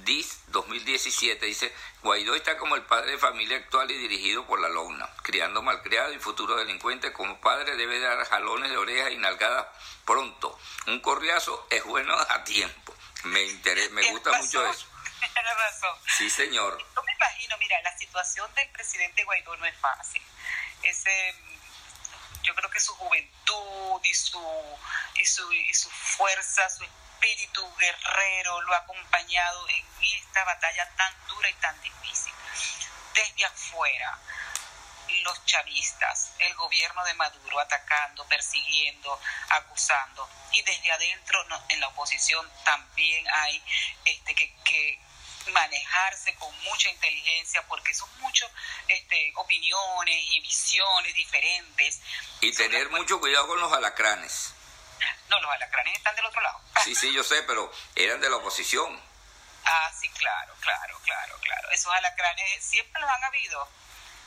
DIS 2017, dice, Guaidó está como el padre de familia actual y dirigido por la LONA, criando malcriado y futuro delincuente, como padre debe dar jalones de orejas y nalgadas pronto. Un corriazo es bueno a tiempo. Me, interesa, me gusta mucho eso. Tienes razón. Sí, señor. Yo me imagino, mira, la situación del presidente Guaidó no es fácil. Ese, yo creo que su juventud y su, y su, y su fuerza, su espíritu guerrero lo ha acompañado en esta batalla tan dura y tan difícil. Desde afuera, los chavistas, el gobierno de Maduro atacando, persiguiendo, acusando. Y desde adentro en la oposición también hay este, que, que manejarse con mucha inteligencia porque son muchas este, opiniones y visiones diferentes. Y tener mucho cuidado con los alacranes. No, los alacranes están del otro lado. Sí, sí, yo sé, pero eran de la oposición. Ah, sí, claro, claro, claro, claro. Esos alacranes siempre los han habido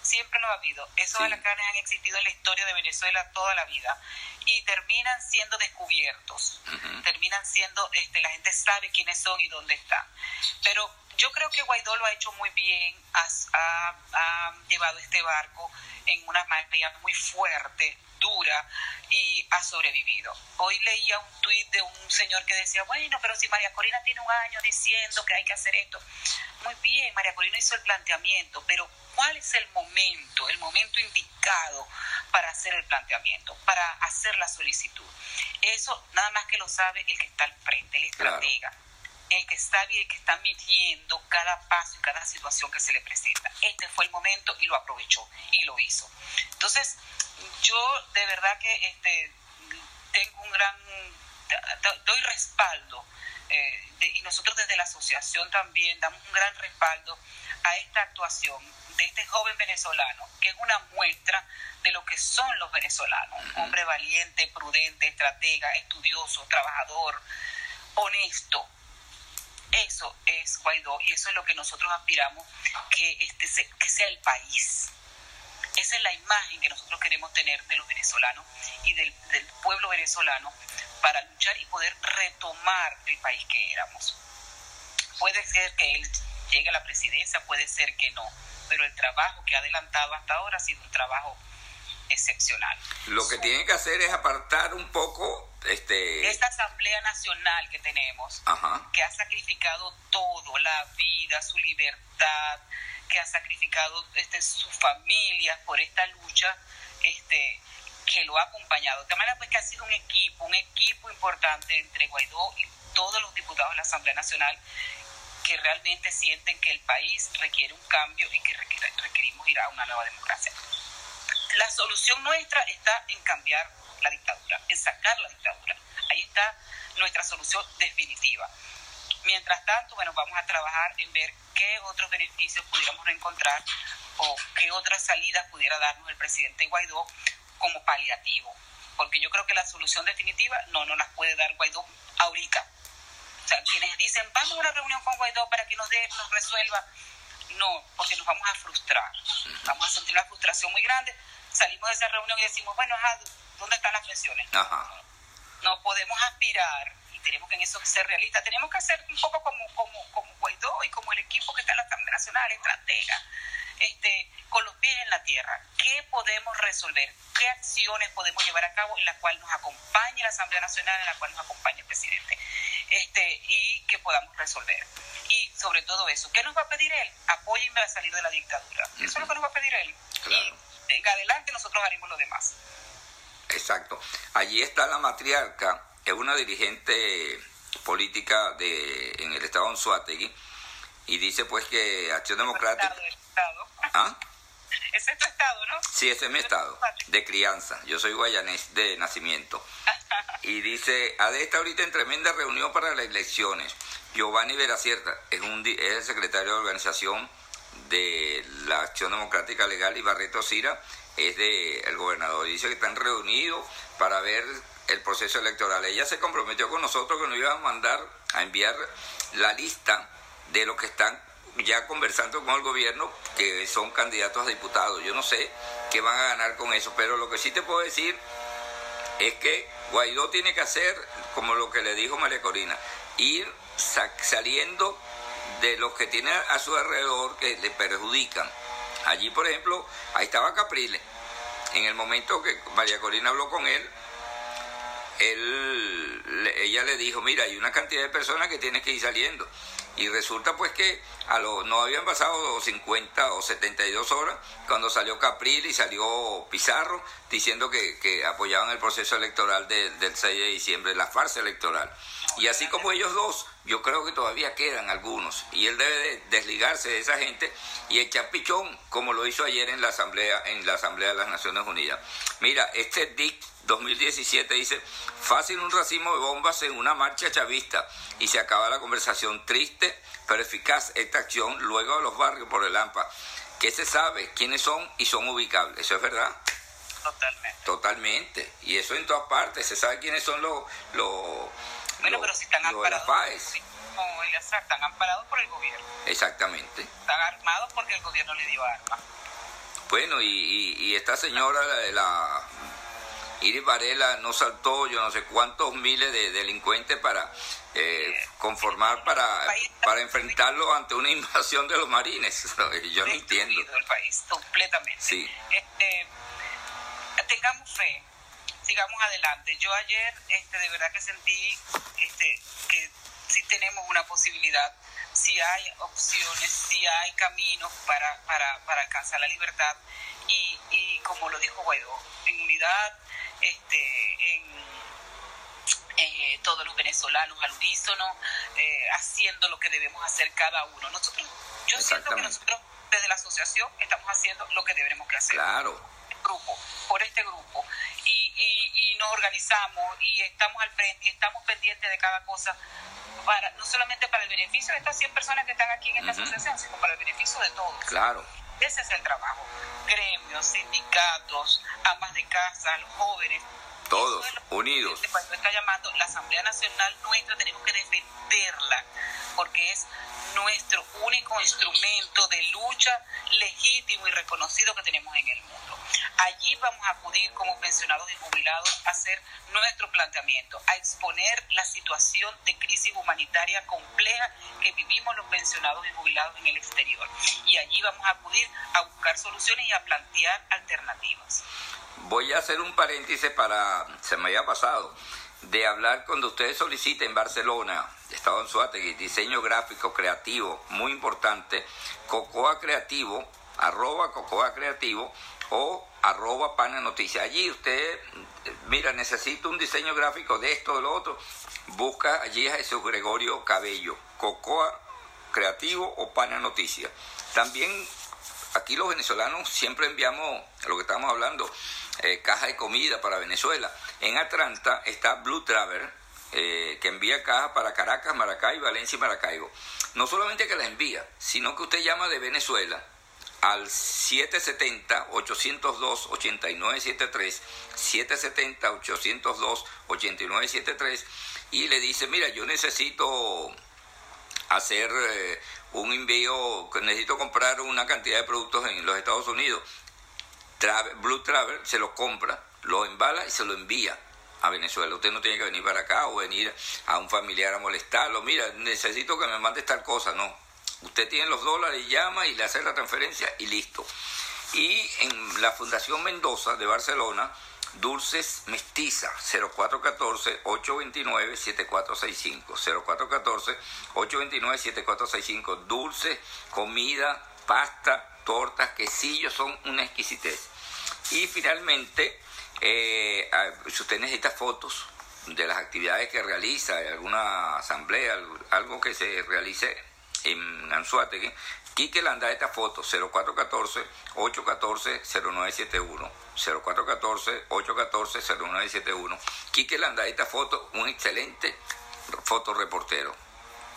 siempre lo ha habido. Esos alacranes han existido en la historia de Venezuela toda la vida y terminan siendo descubiertos, terminan siendo, este, la gente sabe quiénes son y dónde están. Pero yo creo que Guaidó lo ha hecho muy bien, ha, ha llevado este barco en una marea muy fuerte, dura y ha sobrevivido. Hoy leía un tuit de un señor que decía, bueno, pero si María Corina tiene un año diciendo que hay que hacer esto. Muy bien, María Corina hizo el planteamiento, pero ¿cuál es el momento, el momento indicado para hacer el planteamiento, para hacer la solicitud? Eso nada más que lo sabe el que está al frente, el estratega. El que está bien, el que está midiendo cada paso y cada situación que se le presenta. Este fue el momento y lo aprovechó y lo hizo. Entonces, yo de verdad que este, tengo un gran, doy respaldo eh, y nosotros desde la asociación también damos un gran respaldo a esta actuación de este joven venezolano, que es una muestra de lo que son los venezolanos, un hombre valiente, prudente, estratega, estudioso, trabajador, honesto. Eso es Guaidó y eso es lo que nosotros aspiramos que, este, que sea el país. Esa es la imagen que nosotros queremos tener de los venezolanos y del, pueblo venezolano para luchar y poder retomar el país que éramos. Puede ser que él llegue a la presidencia, puede ser que no, pero el trabajo que ha adelantado hasta ahora ha sido un trabajo excepcional. Lo que tiene que hacer es apartar un poco este... esta Asamblea Nacional que tenemos, que ha sacrificado todo, la vida, su libertad, que ha sacrificado este, sus familias por esta lucha, este, que lo ha acompañado. De manera pues que ha sido un equipo, un equipo importante entre Guaidó y todos los diputados de la Asamblea Nacional que realmente sienten que el país requiere un cambio y que requerimos ir a una nueva democracia. La solución nuestra está en cambiar la dictadura, en sacar la dictadura. Ahí está nuestra solución definitiva. Mientras tanto, bueno, vamos a trabajar en ver qué otros beneficios pudiéramos encontrar o qué otras salidas pudiera darnos el presidente Guaidó como paliativo. Porque yo creo que la solución definitiva no nos las puede dar Guaidó ahorita. O sea, quienes dicen, vamos a una reunión con Guaidó para que nos dé, nos resuelva, no, porque nos vamos a frustrar. Vamos a sentir una frustración muy grande. Salimos de esa reunión y decimos, bueno, ¿dónde están las pensiones? No podemos aspirar tenemos que en eso ser realistas, tenemos que hacer un poco como, como, como Guaidó y como el equipo que está en la Asamblea Nacional, estratega, este, con los pies en la tierra. ¿Qué podemos resolver? ¿Qué acciones podemos llevar a cabo en la cual nos acompañe la Asamblea Nacional, en la cual nos acompañe el presidente? Este, y que podamos resolver. Y sobre todo eso, ¿qué nos va a pedir él? Apóyenme a salir de la dictadura. Eso es lo que nos va a pedir él. Y en adelante nosotros haremos lo demás. Exacto. Allí está la matriarca es una dirigente política de, en el estado de Anzuategui y dice pues que Acción Democrática... ¿Ah? Ese es tu estado, ¿no? Sí, ese es mi estado, de crianza. Yo soy guayanés de nacimiento. Y dice, AD está ahorita en tremenda reunión para las elecciones. Giovanni Veracierta es, un, es el secretario de organización de la Acción Democrática Legal y Barreto Cira es de el gobernador. Dice que están reunidos para ver el proceso electoral. Ella se comprometió con nosotros que nos iba a mandar a enviar la lista de los que están ya conversando con el gobierno que son candidatos a diputados. Yo no sé qué van a ganar con eso, pero lo que sí te puedo decir es que Guaidó tiene que hacer, como lo que le dijo María Corina, ir saliendo de los que tiene a su alrededor que le perjudican. Allí, por ejemplo, ahí estaba Capriles. En el momento que María Corina habló con él, él ella le dijo, mira, hay una cantidad de personas que tienes que ir saliendo. Y resulta pues que a lo, no habían pasado 50 o 72 horas cuando salió Capril y salió Pizarro diciendo que, apoyaban el proceso electoral del 6 de diciembre, la farsa electoral. Y así como ellos dos, yo creo que todavía quedan algunos. Y él debe desligarse de esa gente y echar pichón, como lo hizo ayer en la Asamblea, en la Asamblea de las Naciones Unidas. Mira, este DIC 2017 dice, fácil un racimo de bombas en una marcha chavista y se acaba la conversación triste pero eficaz esta acción luego de los barrios por el AMPA. ¿Qué se sabe? ¿Quiénes son y son ubicables? ¿Eso es verdad? Totalmente. Totalmente. Y eso en todas partes. Se sabe quiénes son los... los bueno, pero si están amparados... Como están amparados por el gobierno. Exactamente. Están armados porque el gobierno le dio armas. Bueno, y, y, esta señora, la, la Iris Varela, no saltó yo no sé cuántos miles de delincuentes para eh, conformar para, para enfrentarlo ante una invasión de los marines. Yo no entiendo. el país completamente. Sí. Este, tengamos fe, sigamos adelante. Yo ayer este, de verdad que sentí este, que sí tenemos una posibilidad, si hay opciones, si hay caminos para, para, para alcanzar la libertad. Y, y como lo dijo Guaidó, en unidad, este, en eh, todos los venezolanos al unísono, eh, haciendo lo que debemos hacer cada uno. Nosotros, yo siento que nosotros desde la asociación estamos haciendo lo que debemos que hacer. Claro. Grupo, por este grupo. Y, y, nos organizamos y estamos al frente y estamos pendientes de cada cosa, para, no solamente para el beneficio de estas 100 personas que están aquí en esta asociación, sino para el beneficio de todos. Claro. Ese es el trabajo. Gremios, sindicatos, amas de casa, los jóvenes, todos, unidos. Cuando está llamando la Asamblea Nacional nuestra, tenemos que defenderla, porque es nuestro único instrumento de lucha legítimo y reconocido que tenemos en el mundo. Allí vamos a acudir como pensionados y jubilados a hacer nuestro planteamiento, a exponer la situación de crisis humanitaria compleja que vivimos los pensionados y jubilados en el exterior. Y allí vamos a acudir a buscar soluciones y a plantear alternativas. Voy a hacer un paréntesis para, se me había pasado, de hablar cuando ustedes soliciten Barcelona, Estado en Suátegui, diseño gráfico creativo, muy importante, Cocoa Creativo, arroba Cocoa Creativo o arroba Pana Noticias. Allí usted, mira, necesito un diseño gráfico de esto, de lo otro, busca allí a Jesús Gregorio Cabello, Cocoa Creativo o Pana Noticias. También aquí los venezolanos siempre enviamos, lo que estamos hablando, eh, caja de comida para Venezuela. En Atlanta está Blue Travel, eh, que envía cajas para Caracas, Maracay, Valencia y Maracaibo. No solamente que la envía, sino que usted llama de Venezuela al 770-802-8973, 770-802-8973 y le dice, mira, yo necesito hacer eh, un envío, necesito comprar una cantidad de productos en los Estados Unidos. Blue Travel se lo compra, lo embala y se lo envía a Venezuela. Usted no tiene que venir para acá o venir a un familiar a molestarlo. Mira, necesito que me mande tal cosa. No. Usted tiene los dólares, llama y le hace la transferencia y listo. Y en la Fundación Mendoza de Barcelona, Dulces Mestiza, 0414-829-7465. 0414-829-7465. Dulce, comida, pasta, tortas, quesillos, son una exquisitez. Y finalmente, eh, si usted necesita fotos de las actividades que realiza, alguna asamblea, algo que se realice en Anzuategui, Quique Landa esta foto 0414-814-0971. 0414-814-0971. Quique Landa esta foto, un excelente fotoreportero.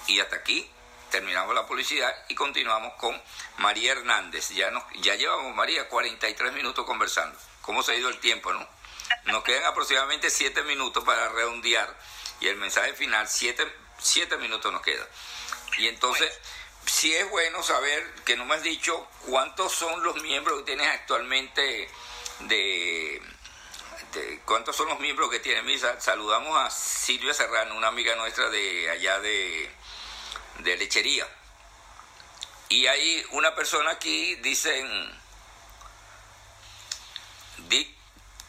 Y hasta aquí terminamos la publicidad y continuamos con María Hernández. Ya, nos, ya llevamos, María, 43 minutos conversando. ¿Cómo se ha ido el tiempo, no? Nos quedan aproximadamente 7 minutos para redondear y el mensaje final, 7 minutos nos queda. Y entonces, sí es bueno saber que no me has dicho cuántos son los miembros que tienes actualmente de, cuántos son los miembros que tienes. Misa, saludamos a Silvia Serrano, una amiga nuestra de allá de, de lechería. Y hay una persona aquí, dicen,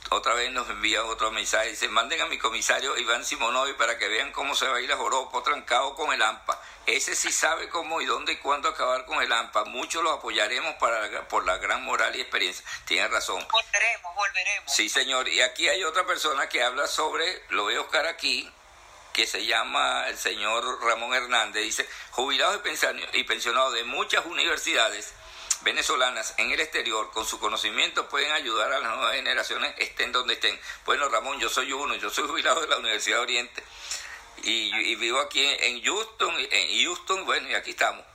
otra vez nos envía otro mensaje. Dice, manden a mi comisario Iván Simonovi para que vean cómo se va a ir a Joropo trancado con el AMPA. Ese sí sabe cómo y dónde y cuándo acabar con el AMPA. Muchos lo apoyaremos para, por la gran moral y experiencia. Tiene razón. Volveremos, volveremos. Sí, señor. Y aquí hay otra persona que habla sobre, lo veo Oscar aquí, que se llama el señor Ramón Hernández. Dice, jubilados y pensionados de muchas universidades venezolanas en el exterior con su conocimiento pueden ayudar a las nuevas generaciones estén donde estén. Bueno, Ramón, yo soy uno, yo soy jubilado de la Universidad de Oriente y, vivo aquí en Houston, en Houston, bueno, y aquí estamos.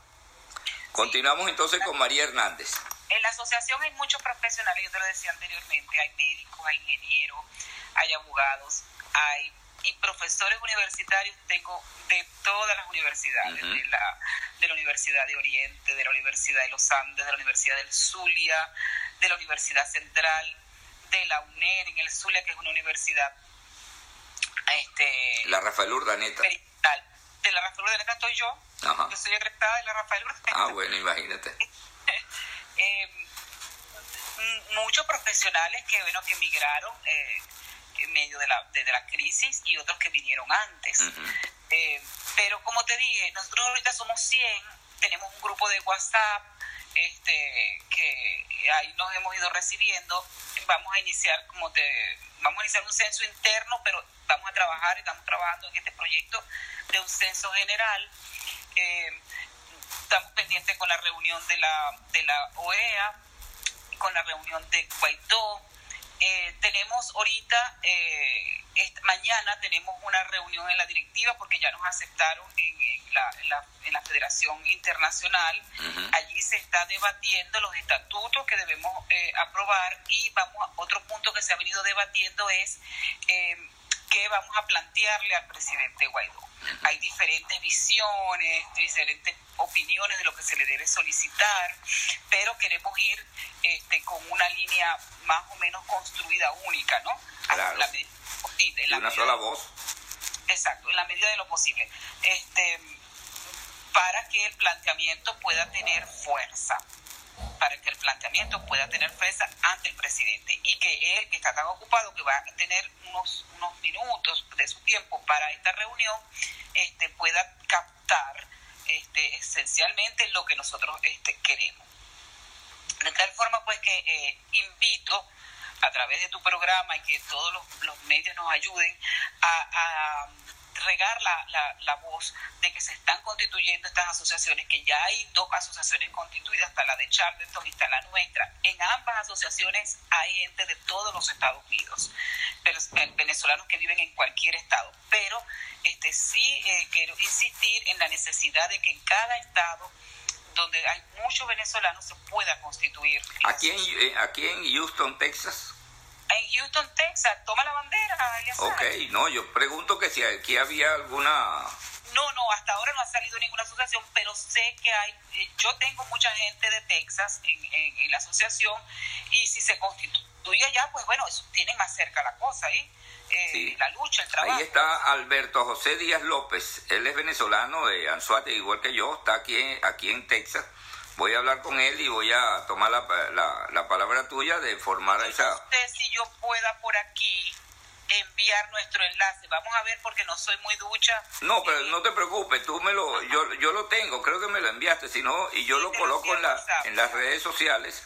Continuamos entonces con María Hernández. En la asociación hay muchos profesionales, yo te lo decía anteriormente, hay médicos, hay ingenieros, hay abogados, hay y profesores universitarios tengo de todas las universidades, de, la, de la Universidad de Oriente, de la Universidad de los Andes, de la Universidad del Zulia, de la Universidad Central, de la UNER en el Zulia, que es una universidad. Este, la Rafael Urdaneta. De la Rafael Urdaneta estoy yo. Yo soy egresada de la Rafael Urdaneta. Ah, bueno, imagínate. eh, muchos profesionales que, bueno, que emigraron. Eh, en medio de la, de, la crisis y otros que vinieron antes. Eh, pero como te dije, nosotros ahorita somos 100, tenemos un grupo de WhatsApp este, que ahí nos hemos ido recibiendo. Vamos a iniciar, como te, vamos a iniciar un censo interno, pero vamos a trabajar, estamos trabajando en este proyecto de un censo general. Eh, estamos pendientes con la reunión de la, de la OEA, con la reunión de Guaidó, eh, tenemos ahorita, eh, mañana tenemos una reunión en la directiva porque ya nos aceptaron en, la, en la, Federación Internacional. Allí se está debatiendo los estatutos que debemos eh, aprobar y vamos a, otro punto que se ha venido debatiendo es qué vamos a plantearle al presidente Guaidó. Hay diferentes visiones, diferentes opiniones de lo que se le debe solicitar, pero queremos ir este, con una línea más o menos construida única, ¿no? Claro. La, una sola voz. Exacto, en la medida de lo posible. Este, para que el planteamiento pueda tener fuerza para que el planteamiento pueda tener fuerza ante el presidente y que él, que está tan ocupado, que va a tener unos, unos minutos de su tiempo para esta reunión, este, pueda captar este, esencialmente lo que nosotros este, queremos. De tal forma pues que eh, invito a través de tu programa y que todos los, medios nos ayuden a regar la, la, la, voz de que se están constituyendo estas asociaciones, que ya hay dos asociaciones constituidas, está la de Charleston y está la nuestra. En ambas asociaciones hay gente de todos los Estados Unidos, pero, eh, venezolanos que viven en cualquier estado. Pero este sí eh, quiero insistir en la necesidad de que en cada estado donde hay muchos venezolanos se pueda constituir. Aquí en, aquí en Houston, Texas en Houston, Texas. Toma la bandera, Ok, no, yo pregunto que si aquí había alguna... No, no, hasta ahora no ha salido ninguna asociación, pero sé que hay, eh, yo tengo mucha gente de Texas en, en, la asociación y si se constituye allá, pues bueno, eso tiene más cerca la cosa, ¿eh? eh la lucha, el trabajo. Ahí está Alberto José Díaz López, él es venezolano de Anzuate, igual que yo, está aquí, aquí en Texas voy a hablar con él y voy a tomar la, la, palabra tuya de formar no esa... sé si yo pueda por aquí enviar nuestro enlace. Vamos a ver porque no soy muy ducha. No, pero no te preocupes, tú me lo, yo, yo lo tengo, creo que me lo enviaste, si no, y yo lo coloco en, la, en las redes sociales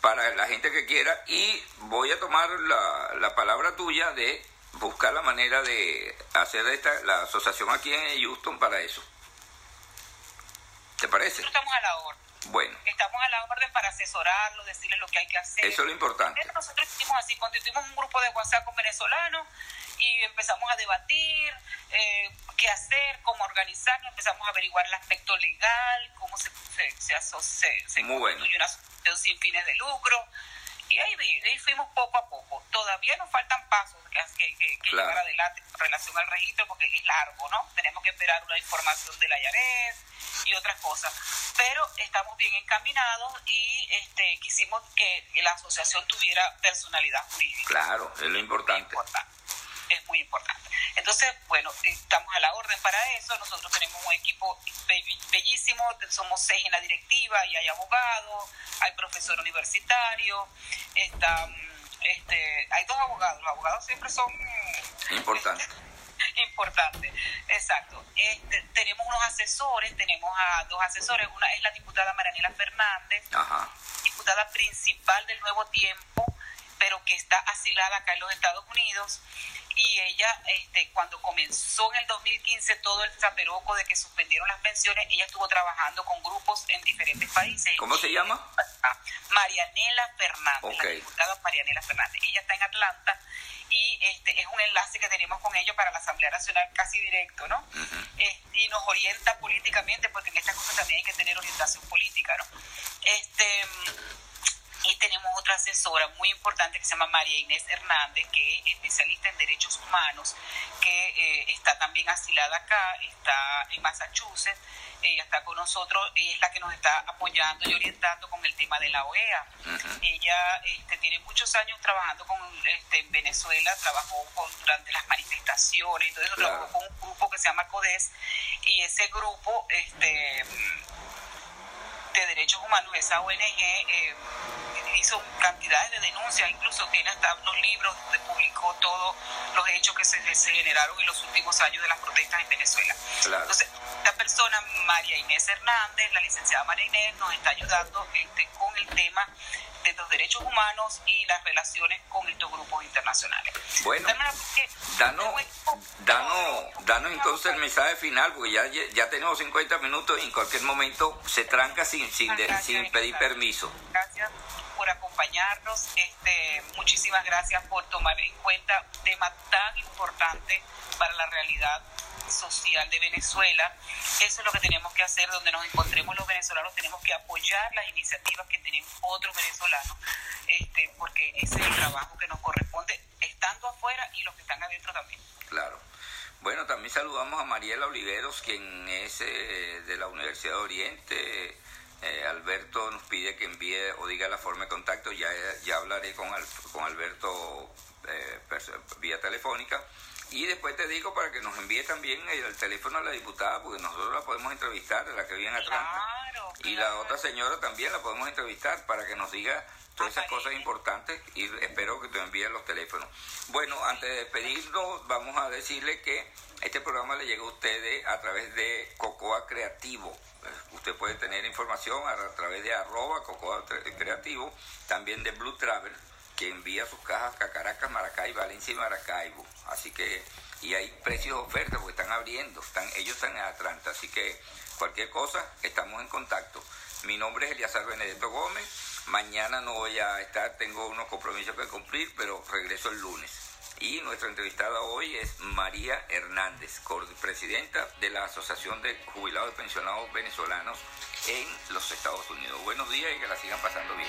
para la gente que quiera y voy a tomar la, la palabra tuya de buscar la manera de hacer esta, la asociación aquí en Houston para eso. ¿Te parece? estamos a la orden. Bueno. Estamos a la orden para asesorarlo, decirles lo que hay que hacer. Eso es lo importante. Nosotros hicimos así, constituimos un grupo de WhatsApp con venezolanos y empezamos a debatir eh, qué hacer, cómo organizarnos, empezamos a averiguar el aspecto legal, cómo se, se, se, se, Muy bueno. una asociación sin fines de lucro. Y ahí, ahí, fuimos poco a poco. Todavía nos faltan pasos que, que, que llevar adelante en relación al registro porque es largo, ¿no? Tenemos que esperar una información de la IARES y otras cosas. Pero estamos bien encaminados y este, quisimos que la asociación tuviera personalidad jurídica. Claro, es lo importante. Es muy importante. Entonces, bueno, estamos a la orden para eso. Nosotros tenemos un equipo bellísimo, somos seis en la directiva y hay abogados, hay profesor universitario, está este, hay dos abogados, los abogados siempre son importantes. importante, exacto. Este, tenemos unos asesores, tenemos a dos asesores, una es la diputada Marianela Fernández, diputada principal del Nuevo Tiempo, pero que está asilada acá en los Estados Unidos. Y ella, este, cuando comenzó en el 2015 todo el zaperoco de que suspendieron las pensiones, ella estuvo trabajando con grupos en diferentes países. ¿Cómo se llama? Ah, Marianela Fernández, la diputada Marianela Fernández. Ella está en Atlanta y este es un enlace que tenemos con ellos para la Asamblea Nacional casi directo, ¿no? y nos orienta políticamente, porque en estas cosas también hay que tener orientación política, ¿no? Este y tenemos otra asesora muy importante que se llama María Inés Hernández, que es especialista en derechos humanos, que eh, está también asilada acá, está en Massachusetts, ella está con nosotros, ella es la que nos está apoyando y orientando con el tema de la OEA. Ella este, tiene muchos años trabajando con este, en Venezuela, trabajó durante las manifestaciones, entonces trabajó con un grupo que se llama CODES, y ese grupo este, de derechos humanos, esa ONG, eh, hizo cantidades de denuncias, incluso tiene hasta unos libros donde publicó todos los hechos que se, generaron en los últimos años de las protestas en Venezuela. Entonces, esta persona, María Inés Hernández, la licenciada María Inés, nos está ayudando este, con el tema de los derechos humanos y las relaciones con estos grupos internacionales. Bueno, danos, danos, danos entonces el mensaje final, porque ya, ya tenemos 50 minutos y en cualquier momento se tranca sin, sin, sin pedir permiso. Gracias por acompañarnos. Este, muchísimas gracias por tomar en cuenta un tema tan importante para la realidad social de Venezuela. Eso es lo que tenemos que hacer, donde nos encontremos los venezolanos, tenemos que apoyar las iniciativas que tienen otros venezolanos, este, porque ese es el trabajo que nos corresponde, estando afuera y los que están adentro también. Claro. Bueno, también saludamos a Mariela Oliveros, quien es eh, de la Universidad de Oriente eh, Alberto nos pide que envíe o diga la forma de contacto, ya, ya hablaré con, con Alberto eh, vía telefónica. Y después te digo para que nos envíe también el teléfono a la diputada, porque nosotros la podemos entrevistar, la que viene atrás Y la otra señora también la podemos entrevistar para que nos diga todas esas cosas importantes y espero que te envíen los teléfonos. Bueno, antes de despedirnos, vamos a decirle que este programa le llega a ustedes a través de Cocoa Creativo. Usted puede tener información a, través de arroba Cocoa Creativo, también de Blue Travel, que envía sus cajas a Caracas, Maracay, Valencia y Maracaibo. Así que, y hay precios de oferta porque están abriendo, están, ellos están en Atlanta, así que cualquier cosa, estamos en contacto. Mi nombre es Eliazar Benedetto Gómez. Mañana no voy a estar, tengo unos compromisos que cumplir, pero regreso el lunes. Y nuestra entrevistada hoy es María Hernández, presidenta de la Asociación de Jubilados y Pensionados Venezolanos en los Estados Unidos. Buenos días y que la sigan pasando bien.